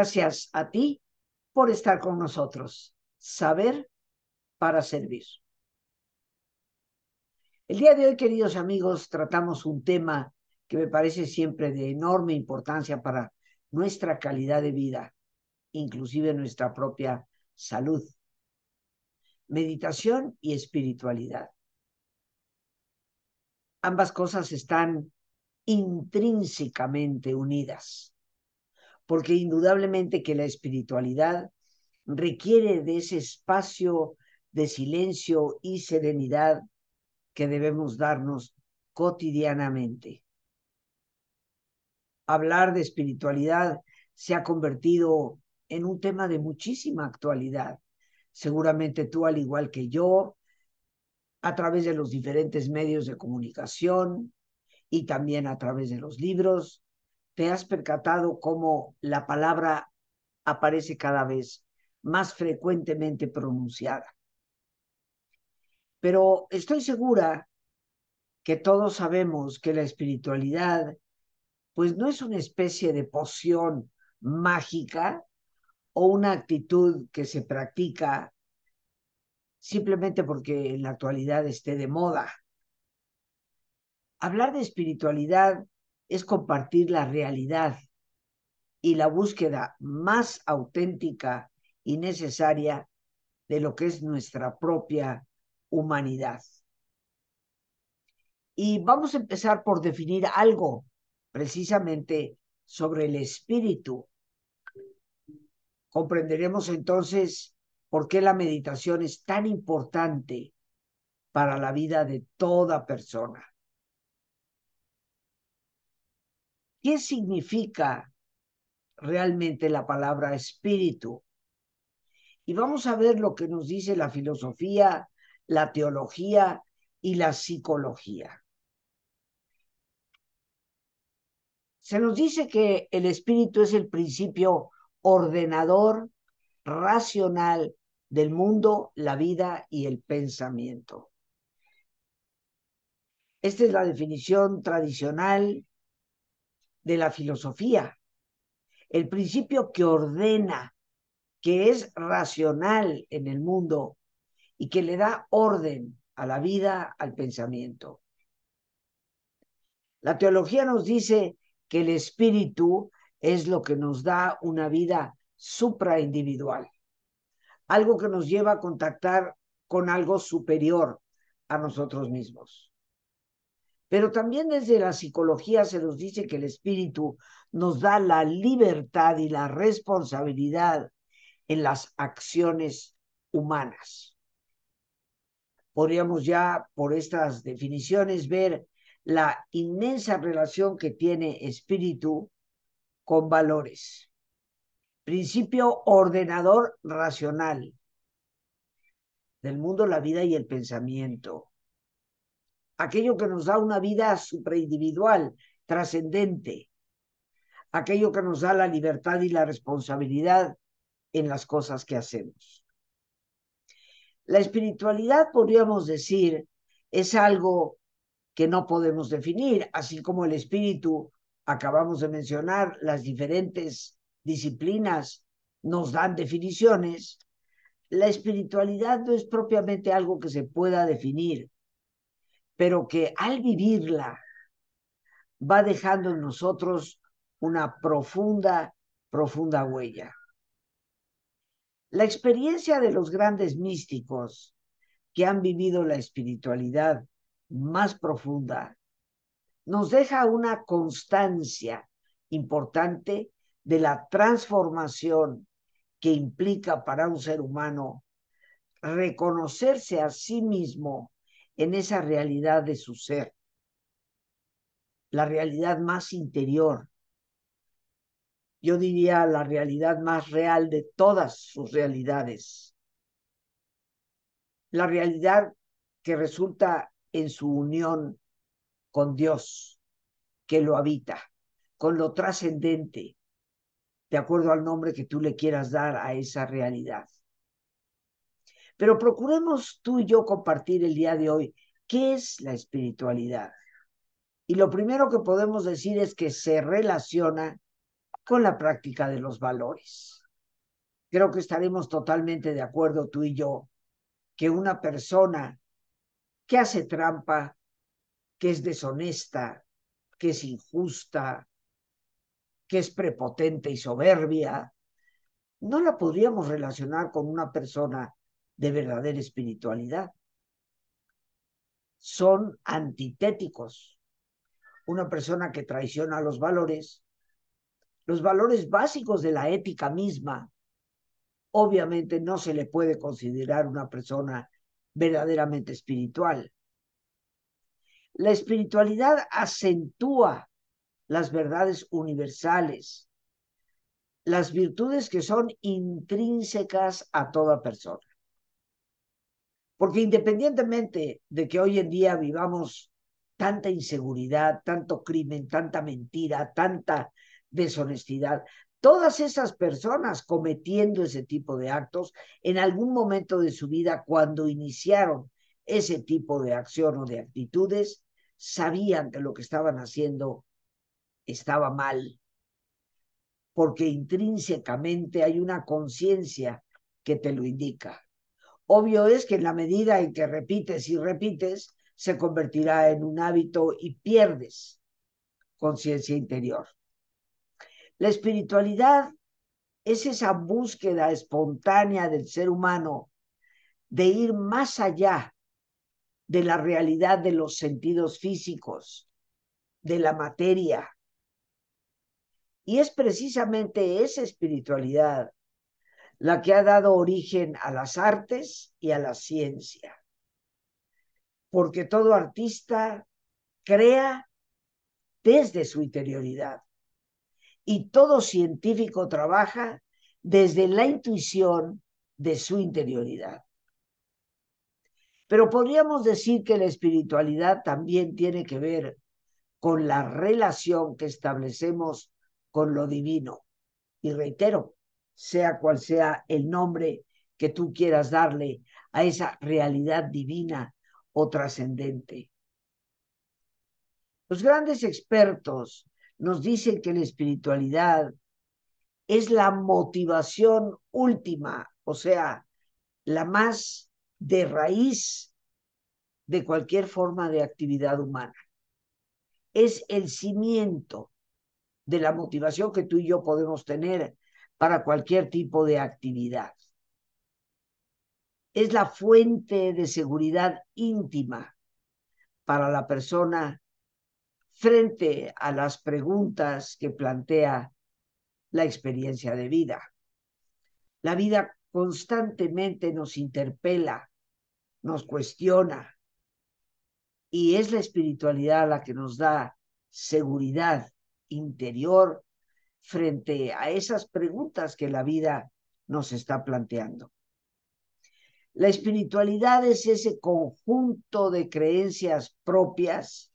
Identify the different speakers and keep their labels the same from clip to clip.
Speaker 1: Gracias a ti por estar con nosotros. Saber para servir. El día de hoy, queridos amigos, tratamos un tema que me parece siempre de enorme importancia para nuestra calidad de vida, inclusive nuestra propia salud. Meditación y espiritualidad. Ambas cosas están intrínsecamente unidas, porque indudablemente que la espiritualidad requiere de ese espacio de silencio y serenidad que debemos darnos cotidianamente. Hablar de espiritualidad se ha convertido en un tema de muchísima actualidad. Seguramente tú, al igual que yo, a través de los diferentes medios de comunicación y también a través de los libros, te has percatado cómo la palabra aparece cada vez más frecuentemente pronunciada. Pero estoy segura que todos sabemos que la espiritualidad, pues no es una especie de poción mágica o una actitud que se practica simplemente porque en la actualidad esté de moda. Hablar de espiritualidad es compartir la realidad y la búsqueda más auténtica y necesaria de lo que es nuestra propia humanidad. Y vamos a empezar por definir algo precisamente sobre el espíritu. Comprenderemos entonces por qué la meditación es tan importante para la vida de toda persona. ¿Qué significa realmente la palabra espíritu? Y vamos a ver lo que nos dice la filosofía, la teología y la psicología. Se nos dice que el espíritu es el principio ordenador, racional del mundo, la vida y el pensamiento. Esta es la definición tradicional de la filosofía. El principio que ordena, que es racional en el mundo y que le da orden a la vida, al pensamiento. La teología nos dice que el espíritu es lo que nos da una vida supraindividual, algo que nos lleva a contactar con algo superior a nosotros mismos. Pero también desde la psicología se nos dice que el espíritu nos da la libertad y la responsabilidad en las acciones humanas podríamos ya por estas definiciones ver la inmensa relación que tiene espíritu con valores. Principio ordenador racional del mundo, la vida y el pensamiento. Aquello que nos da una vida supraindividual, trascendente. Aquello que nos da la libertad y la responsabilidad en las cosas que hacemos. La espiritualidad, podríamos decir, es algo que no podemos definir, así como el espíritu, acabamos de mencionar, las diferentes disciplinas nos dan definiciones. La espiritualidad no es propiamente algo que se pueda definir, pero que al vivirla va dejando en nosotros una profunda, profunda huella. La experiencia de los grandes místicos que han vivido la espiritualidad más profunda nos deja una constancia importante de la transformación que implica para un ser humano reconocerse a sí mismo en esa realidad de su ser, la realidad más interior, yo diría, la realidad más real de todas sus realidades. La realidad que resulta en su unión con Dios, que lo habita, con lo trascendente, de acuerdo al nombre que tú le quieras dar a esa realidad. Pero procuremos tú y yo compartir el día de hoy qué es la espiritualidad. Y lo primero que podemos decir es que se relaciona con la práctica de los valores. Creo que estaremos totalmente de acuerdo tú y yo que una persona que hace trampa, que es deshonesta, que es injusta, que es prepotente y soberbia, no la podríamos relacionar con una persona de verdadera espiritualidad. Son antitéticos. Una persona que traiciona los valores, los valores básicos de la ética misma, obviamente no se le puede considerar una persona verdaderamente espiritual. La espiritualidad acentúa las verdades universales, las virtudes que son intrínsecas a toda persona. Porque independientemente de que hoy en día vivamos tanta inseguridad, tanto crimen, tanta mentira, tanta deshonestidad, todas esas personas cometiendo ese tipo de actos, en algún momento de su vida, cuando iniciaron ese tipo de acción o de actitudes, sabían que lo que estaban haciendo estaba mal, porque intrínsecamente hay una conciencia que te lo indica. Obvio es que en la medida en que repites y repites, se convertirá en un hábito y pierdes conciencia interior. La espiritualidad es esa búsqueda espontánea del ser humano de ir más allá de la realidad de los sentidos físicos, de la materia. Y es precisamente esa espiritualidad la que ha dado origen a las artes y a la ciencia. Porque todo artista crea desde su interioridad y todo científico trabaja desde la intuición de su interioridad. Pero podríamos decir que la espiritualidad también tiene que ver con la relación que establecemos con lo divino. Y reitero, sea cual sea el nombre que tú quieras darle a esa realidad divina o trascendente. Los grandes expertos nos dicen que la espiritualidad es la motivación última, o sea, la más de raíz de cualquier forma de actividad humana. Es el cimiento de la motivación que tú y yo podemos tener para cualquier tipo de actividad. Es la fuente de seguridad íntima para la persona frente a las preguntas que plantea la experiencia de vida. La vida constantemente nos interpela, nos cuestiona, y es la espiritualidad la que nos da seguridad interior frente a esas preguntas que la vida nos está planteando. La espiritualidad es ese conjunto de creencias propias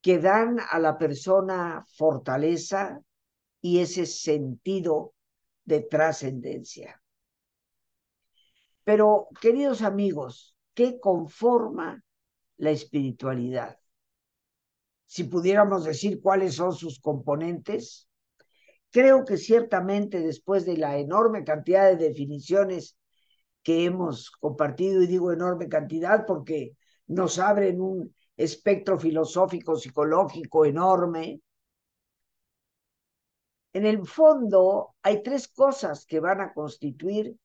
Speaker 1: que dan a la persona fortaleza y ese sentido de trascendencia. Pero, queridos amigos, ¿qué conforma la espiritualidad? Si pudiéramos decir cuáles son sus componentes, creo que ciertamente después de la enorme cantidad de definiciones que hemos compartido, y digo enorme cantidad porque nos abren un espectro filosófico, psicológico enorme. En el fondo hay tres cosas que van a constituir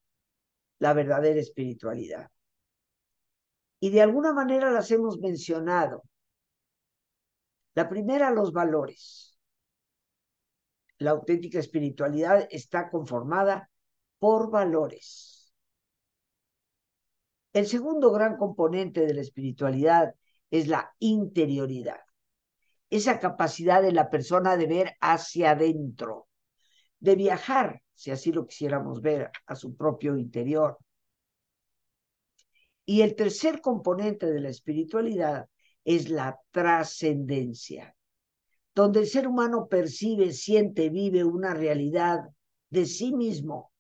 Speaker 1: la verdadera espiritualidad. Y de alguna manera las hemos mencionado. La primera, los valores. La auténtica espiritualidad está conformada por valores. El segundo gran componente de la espiritualidad es la interioridad. Esa capacidad de la persona de ver hacia adentro, de viajar, si así lo quisiéramos ver, a su propio interior. Y el tercer componente de la espiritualidad es la trascendencia, donde el ser humano percibe, siente, vive una realidad de sí mismo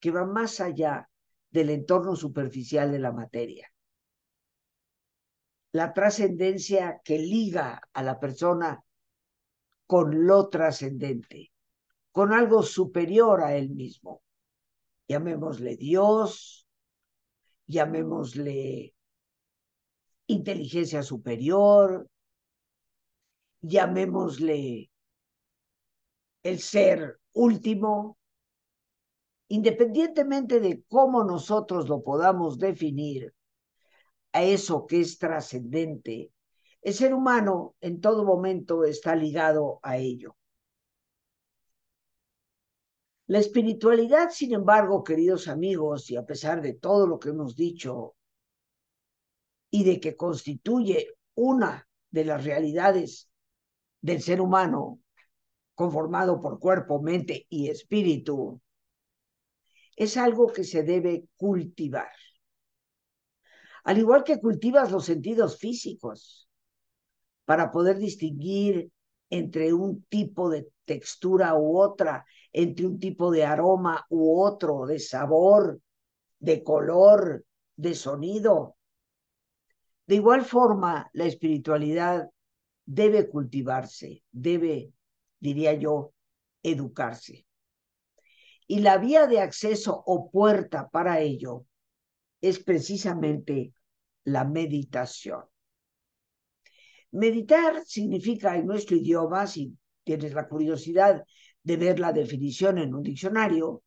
Speaker 1: que va más allá del entorno superficial de la materia la trascendencia que liga a la persona con lo trascendente. con algo superior a él mismo. Llamémosle Dios, llamémosle inteligencia superior, llamémosle el ser último, independientemente de cómo nosotros lo podamos definir, a eso que es trascendente, el ser humano en todo momento está ligado a ello. La espiritualidad, sin embargo, queridos amigos, y a pesar de todo lo que hemos dicho, y de que constituye una de las realidades del ser humano, conformado por cuerpo, mente y espíritu, es algo que se debe cultivar. Al igual que cultivas los sentidos físicos para poder distinguir entre un tipo de textura u otra, entre un tipo de aroma u otro, de sabor, de color, de sonido. De igual forma, la espiritualidad debe cultivarse, debe, diría yo, educarse. Y la vía de acceso o puerta para ello es precisamente la meditación. Meditar significa en nuestro idioma, si tienes la curiosidad de ver la definición en un diccionario,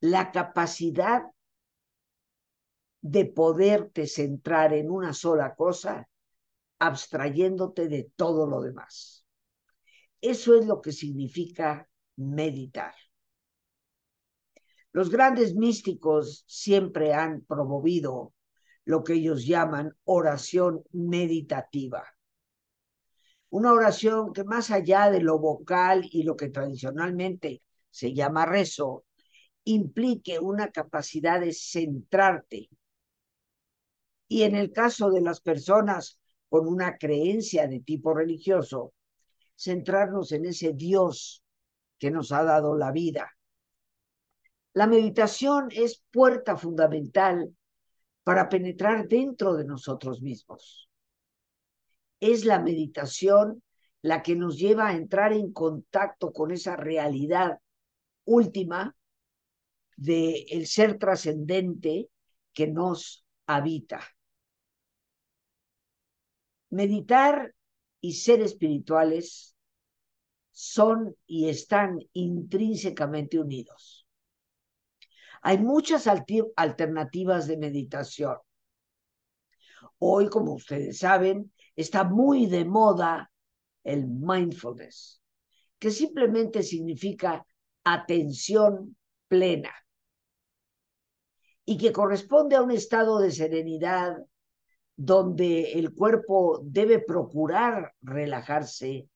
Speaker 1: la capacidad de poderte centrar en una sola cosa abstrayéndote de todo lo demás. Eso es lo que significa meditar. Los grandes místicos siempre han promovido lo que ellos llaman oración meditativa. Una oración que más allá de lo vocal y lo que tradicionalmente se llama rezo, implique una capacidad de centrarte. Y en el caso de las personas con una creencia de tipo religioso, centrarnos en ese Dios que nos ha dado la vida. La meditación es puerta fundamental para penetrar dentro de nosotros mismos. Es la meditación la que nos lleva a entrar en contacto con esa realidad última del el ser trascendente que nos habita. Meditar y ser espirituales son y están intrínsecamente unidos. Hay muchas alternativas de meditación. Hoy, como ustedes saben, está muy de moda el mindfulness, que simplemente significa atención plena y que corresponde a un estado de serenidad, donde el cuerpo debe procurar relajarse,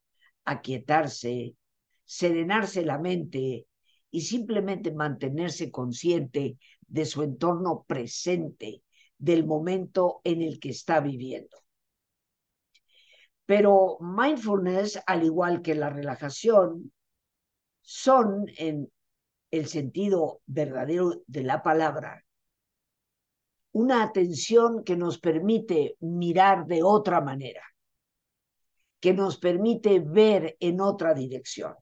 Speaker 1: aquietarse, serenarse la mente y simplemente mantenerse consciente de su entorno presente, del momento en el que está viviendo. Pero mindfulness, al igual que la relajación, son en el sentido verdadero de la palabra una atención que nos permite mirar de otra manera, que nos permite ver en otra dirección.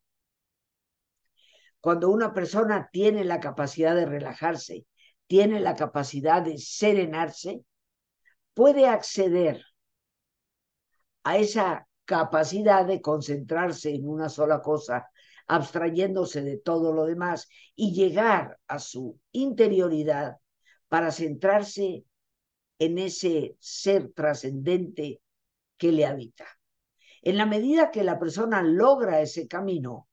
Speaker 1: Cuando una persona tiene la capacidad de relajarse, tiene la capacidad de serenarse, puede acceder a esa capacidad de concentrarse en una sola cosa, abstrayéndose de todo lo demás y llegar a su interioridad para centrarse en ese ser trascendente que le habita. En la medida que la persona logra ese camino,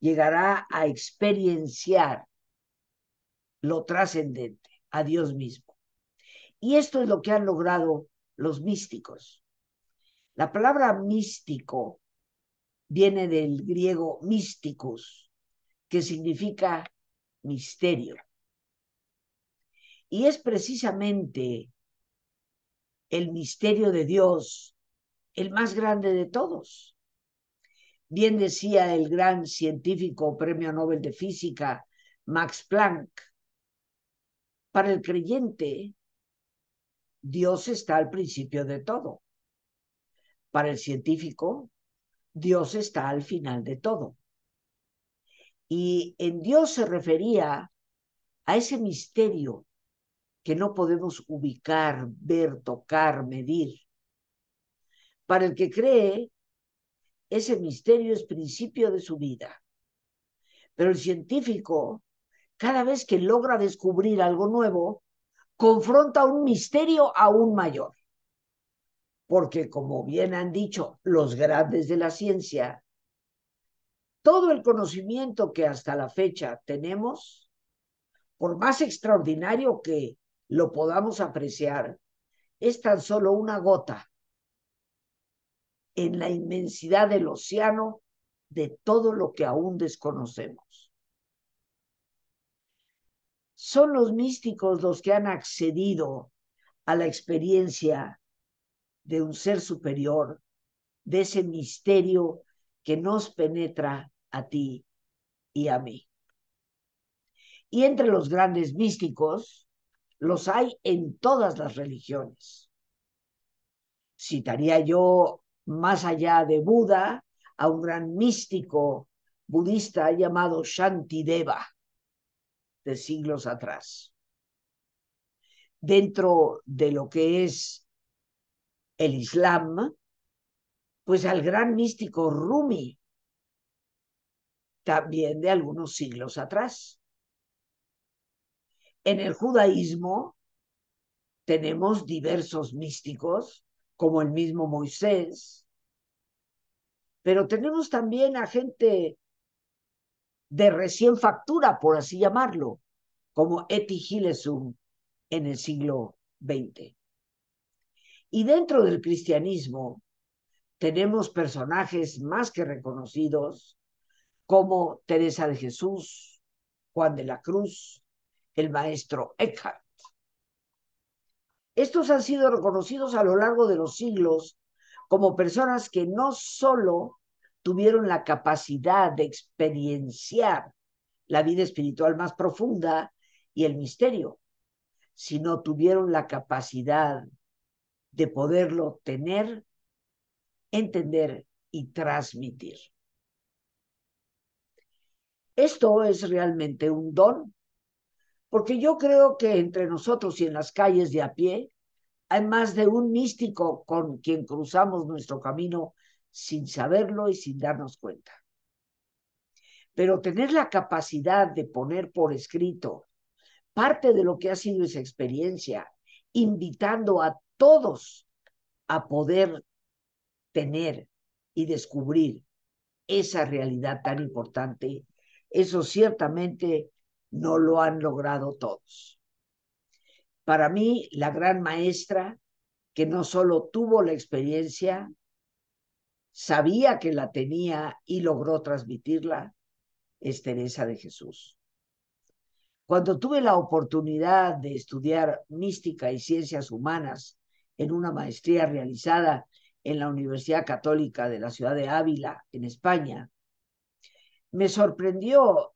Speaker 1: llegará a experienciar lo trascendente, a Dios mismo. Y esto es lo que han logrado los místicos. La palabra místico viene del griego mysticus, que significa misterio. Y es precisamente el misterio de Dios el más grande de todos. Bien decía el gran científico premio Nobel de Física, Max Planck, para el creyente, Dios está al principio de todo. Para el científico, Dios está al final de todo. Y en Dios se refería a ese misterio que no podemos ubicar, ver, tocar, medir. Para el que cree, ese misterio es principio de su vida. Pero el científico, cada vez que logra descubrir algo nuevo, confronta un misterio aún mayor. Porque, como bien han dicho los grandes de la ciencia, todo el conocimiento que hasta la fecha tenemos, por más extraordinario que lo podamos apreciar, es tan solo una gota en la inmensidad del océano de todo lo que aún desconocemos. Son los místicos los que han accedido a la experiencia de un ser superior, de ese misterio que nos penetra a ti y a mí. Y entre los grandes místicos los hay en todas las religiones. Citaría yo más allá de Buda a un gran místico budista llamado Shantideva de siglos atrás. Dentro de lo que es el Islam, pues al gran místico Rumi, también de algunos siglos atrás. En el judaísmo tenemos diversos místicos, como el mismo Moisés, pero tenemos también a gente de recién factura, por así llamarlo, como Eti Gilesum en el siglo XX. Y dentro del cristianismo tenemos personajes más que reconocidos como Teresa de Jesús, Juan de la Cruz, el maestro Eckhart. Estos han sido reconocidos a lo largo de los siglos como personas que no solo tuvieron la capacidad de experienciar la vida espiritual más profunda y el misterio, sino tuvieron la capacidad de poderlo tener, entender y transmitir. Esto es realmente un don, porque yo creo que entre nosotros y en las calles de a pie hay más de un místico con quien cruzamos nuestro camino sin saberlo y sin darnos cuenta. Pero tener la capacidad de poner por escrito parte de lo que ha sido esa experiencia, invitando a todos a poder tener y descubrir esa realidad tan importante, eso ciertamente no lo han logrado todos. Para mí, la gran maestra que no solo tuvo la experiencia, sabía que la tenía y logró transmitirla, es Teresa de Jesús. Cuando tuve la oportunidad de estudiar mística y ciencias humanas en una maestría realizada en la Universidad Católica de la ciudad de Ávila, en España, me sorprendió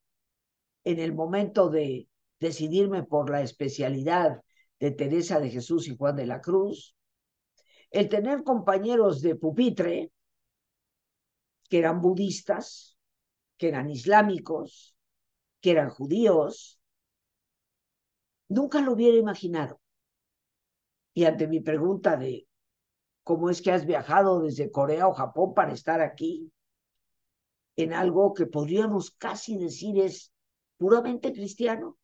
Speaker 1: en el momento de decidirme por la especialidad de Teresa de Jesús y Juan de la Cruz, el tener compañeros de pupitre que eran budistas, que eran islámicos, que eran judíos, nunca lo hubiera imaginado. Y ante mi pregunta de cómo es que has viajado desde Corea o Japón para estar aquí, en algo que podríamos casi decir es puramente cristiano,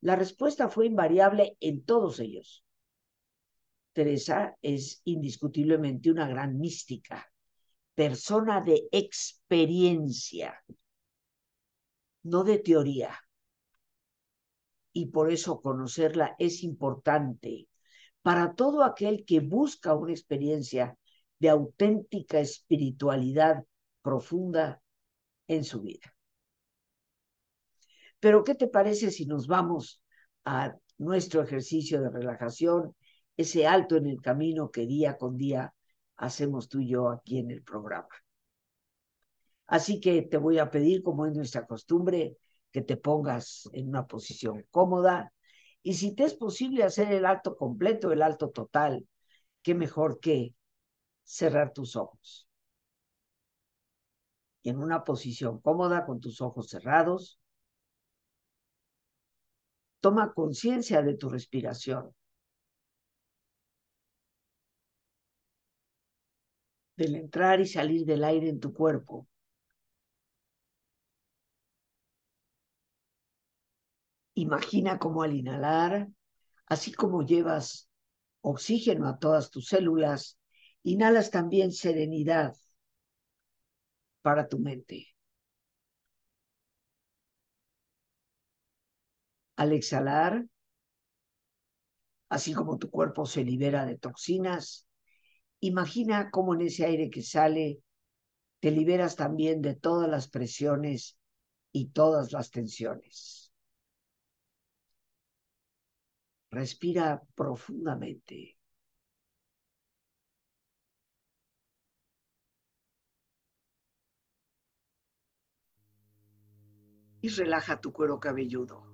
Speaker 1: la respuesta fue invariable en todos ellos. Teresa es indiscutiblemente una gran mística, persona de experiencia, no de teoría. Y por eso conocerla es importante para todo aquel que busca una experiencia de auténtica espiritualidad profunda en su vida. Pero, ¿qué te parece si nos vamos a nuestro ejercicio de relajación, ese alto en el camino que día con día hacemos tú y yo aquí en el programa? Así que te voy a pedir, como es nuestra costumbre, que te pongas en una posición cómoda y si te es posible hacer el alto completo, el alto total, qué mejor que cerrar tus ojos. Y en una posición cómoda con tus ojos cerrados, toma conciencia de tu respiración. del entrar y salir del aire en tu cuerpo. Imagina cómo al inhalar, así como llevas oxígeno a todas tus células, inhalas también serenidad para tu mente. Al exhalar, así como tu cuerpo se libera de toxinas, imagina cómo en ese aire que sale te liberas también de todas las presiones y todas las tensiones. Respira profundamente. Y relaja tu cuero cabelludo.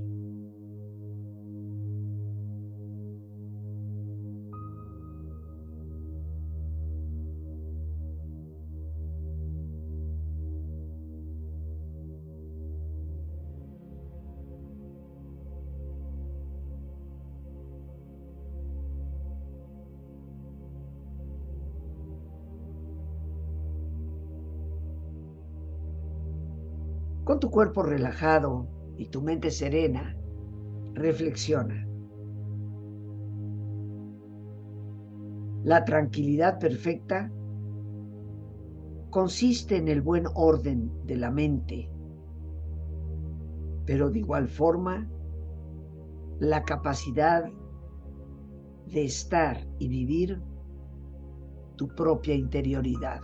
Speaker 1: Con tu cuerpo relajado y tu mente serena, reflexiona. La tranquilidad perfecta consiste en el buen orden de la mente, pero de igual forma la capacidad de estar y vivir tu propia interioridad.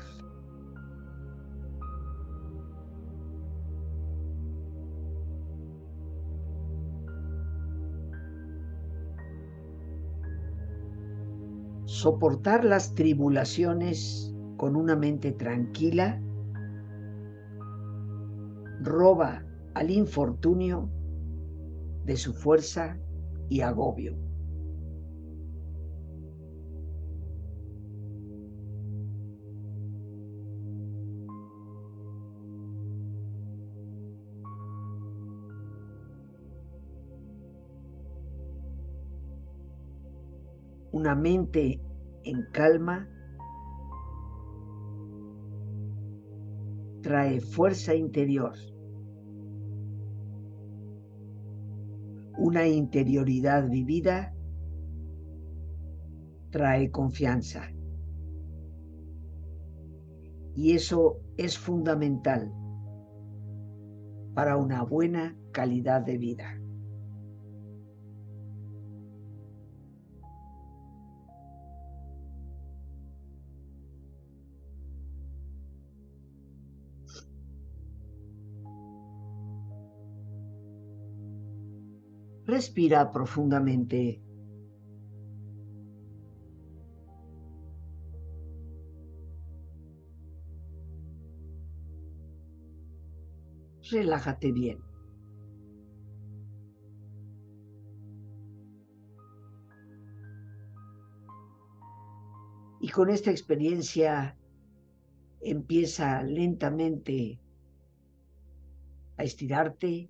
Speaker 1: Soportar las tribulaciones con una mente tranquila roba al infortunio de su fuerza y agobio. Una mente en calma trae fuerza interior, una interioridad vivida trae confianza. Y eso es fundamental para una buena calidad de vida. Respira profundamente. Relájate bien. Y con esta experiencia empieza lentamente a estirarte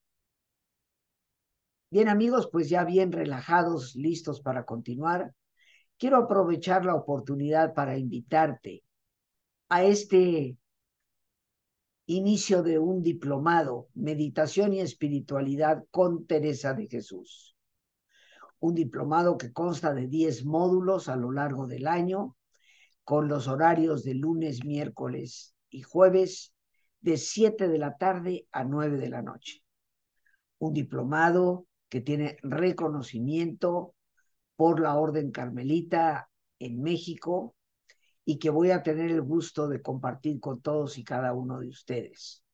Speaker 1: Bien amigos, pues ya bien relajados, listos para continuar, quiero aprovechar la oportunidad para invitarte a este inicio de un diplomado, Meditación y Espiritualidad con Teresa de Jesús. Un diplomado que consta de 10 módulos a lo largo del año, con los horarios de lunes, miércoles y jueves, de 7 de la tarde a 9 de la noche. Un diplomado que tiene reconocimiento por la Orden Carmelita en México y que voy a tener el gusto de compartir con todos y cada uno de ustedes.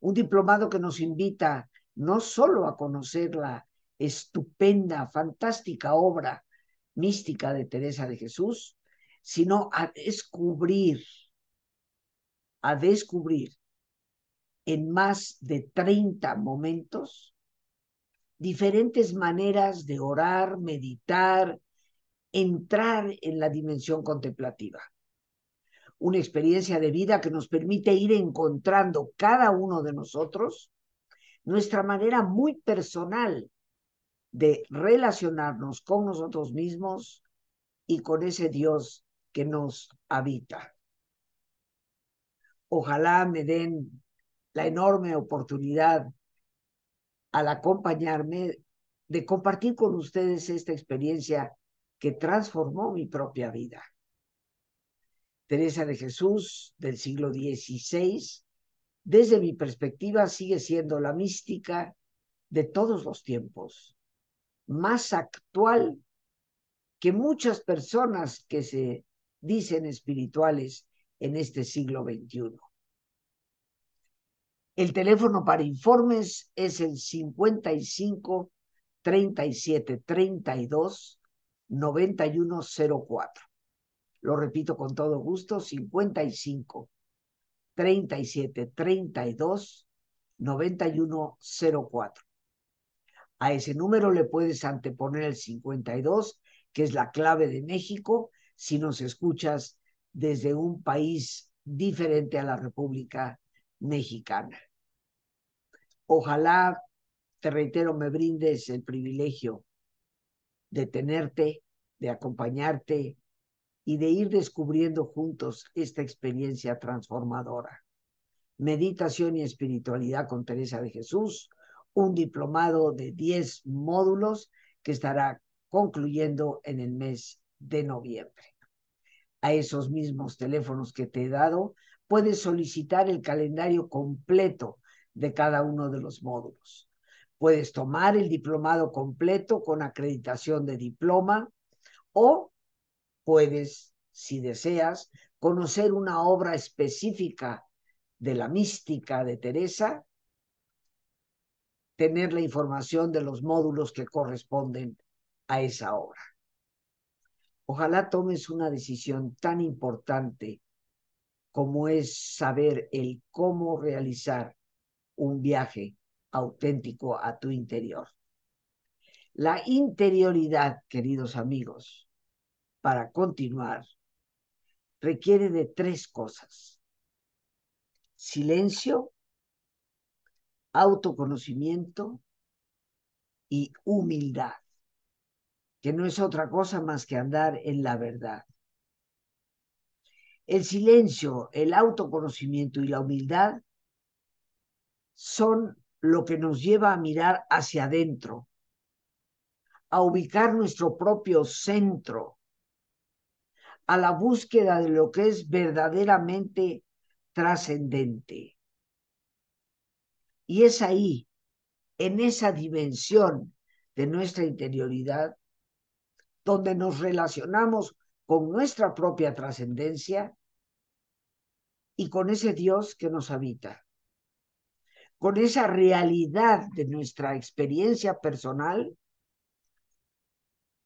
Speaker 1: Un diplomado que nos invita no solo a conocer la estupenda, fantástica obra mística de Teresa de Jesús, sino a descubrir, a descubrir en más de 30 momentos diferentes maneras de orar, meditar, entrar en la dimensión contemplativa. una experiencia de vida que nos permite ir encontrando cada uno de nosotros nuestra manera muy personal de relacionarnos con nosotros mismos y con ese Dios que nos habita. Ojalá me den la enorme oportunidad al acompañarme de compartir con ustedes esta experiencia que transformó mi propia vida. Teresa de Jesús del siglo XVI, desde mi perspectiva, sigue siendo la mística de todos los tiempos, más actual que muchas personas que se dicen espirituales en este siglo XXI. El teléfono para informes es el 55 37 32 9104. Lo repito con todo gusto, 55 37 32 9104. A ese número le puedes anteponer el 52, que es la clave de México, si nos escuchas desde un país diferente a la República Mexicana. Ojalá, te reitero, me brindes el privilegio de tenerte, de acompañarte y de ir descubriendo juntos esta experiencia transformadora. Meditación y espiritualidad con Teresa de Jesús, un diplomado de 10 módulos que estará concluyendo en el mes de noviembre. A esos mismos teléfonos que te he dado, puedes solicitar el calendario completo de cada uno de los módulos. Puedes tomar el diplomado completo con acreditación de diploma o puedes, si deseas, conocer una obra específica de la mística de Teresa, tener la información de los módulos que corresponden a esa obra. Ojalá tomes una decisión tan importante como es saber el cómo realizar un viaje auténtico a tu interior. La interioridad, queridos amigos, para continuar, requiere de tres cosas. Silencio, autoconocimiento y humildad, que no es otra cosa más que andar en la verdad. El silencio, el autoconocimiento y la humildad son lo que nos lleva a mirar hacia adentro, a ubicar nuestro propio centro, a la búsqueda de lo que es verdaderamente trascendente. Y es ahí, en esa dimensión de nuestra interioridad, donde nos relacionamos con nuestra propia trascendencia y con ese Dios que nos habita con esa realidad de nuestra experiencia personal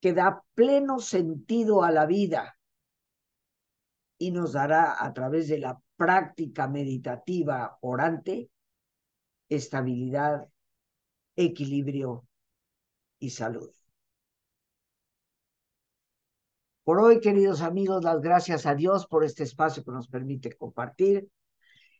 Speaker 1: que da pleno sentido a la vida y nos dará a través de la práctica meditativa orante estabilidad, equilibrio y salud. Por hoy, queridos amigos, las gracias a Dios por este espacio que nos permite compartir